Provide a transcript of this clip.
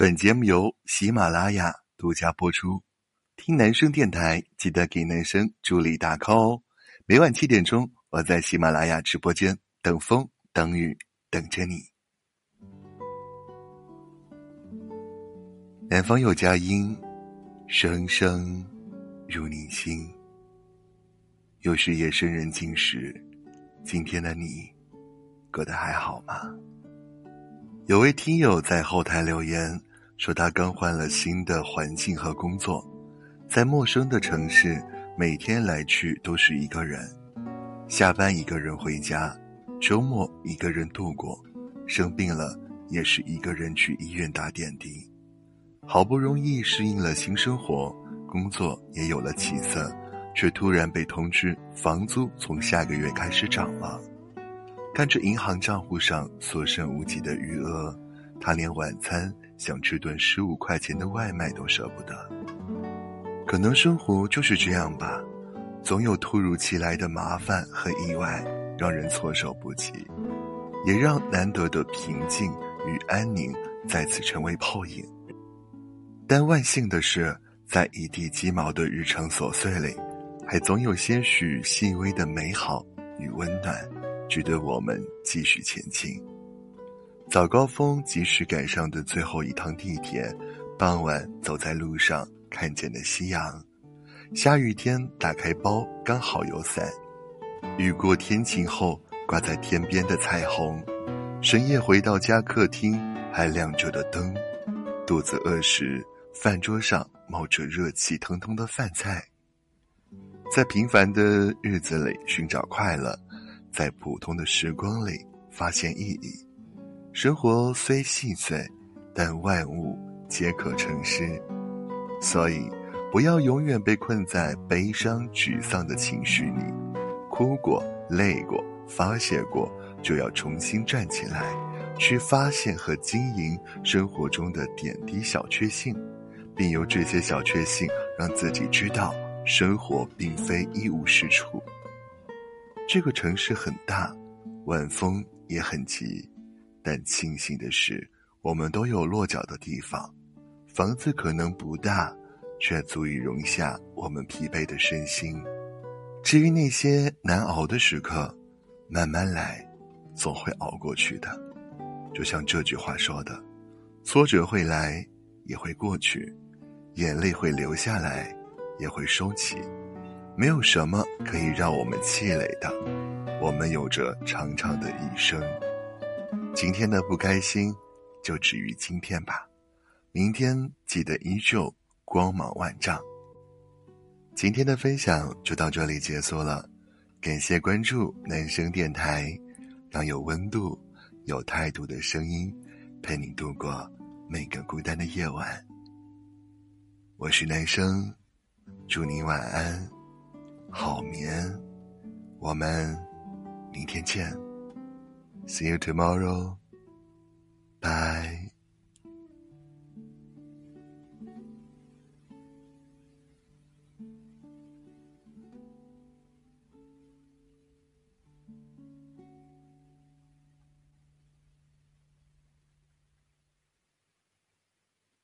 本节目由喜马拉雅独家播出。听男生电台，记得给男生助力打 call 哦。每晚七点钟，我在喜马拉雅直播间等风等雨等着你。南方有佳音，声声入你心。又是夜深人静时，今天的你过得还好吗？有位听友在后台留言。说他刚换了新的环境和工作，在陌生的城市，每天来去都是一个人，下班一个人回家，周末一个人度过，生病了也是一个人去医院打点滴。好不容易适应了新生活，工作也有了起色，却突然被通知房租从下个月开始涨了。看着银行账户上所剩无几的余额，他连晚餐。想吃顿十五块钱的外卖都舍不得，可能生活就是这样吧，总有突如其来的麻烦和意外，让人措手不及，也让难得的平静与安宁再次成为泡影。但万幸的是，在一地鸡毛的日常琐碎里，还总有些许细微的美好与温暖，值得我们继续前进。早高峰及时赶上的最后一趟地铁，傍晚走在路上看见的夕阳，下雨天打开包刚好有伞，雨过天晴后挂在天边的彩虹，深夜回到家客厅还亮着的灯，肚子饿时饭桌上冒着热气腾腾的饭菜，在平凡的日子里寻找快乐，在普通的时光里发现意义。生活虽细碎，但万物皆可成诗。所以，不要永远被困在悲伤、沮丧的情绪里。哭过、累过、发泄过，就要重新站起来，去发现和经营生活中的点滴小确幸，并由这些小确幸让自己知道，生活并非一无是处。这个城市很大，晚风也很急。但庆幸的是，我们都有落脚的地方。房子可能不大，却足以容下我们疲惫的身心。至于那些难熬的时刻，慢慢来，总会熬过去的。就像这句话说的：“挫折会来，也会过去；眼泪会流下来，也会收起。没有什么可以让我们气馁的。我们有着长长的一生。”今天的不开心，就止于今天吧。明天记得依旧光芒万丈。今天的分享就到这里结束了，感谢关注男生电台，让有温度、有态度的声音陪你度过每个孤单的夜晚。我是男生，祝你晚安，好眠。我们明天见。See you tomorrow. Bye.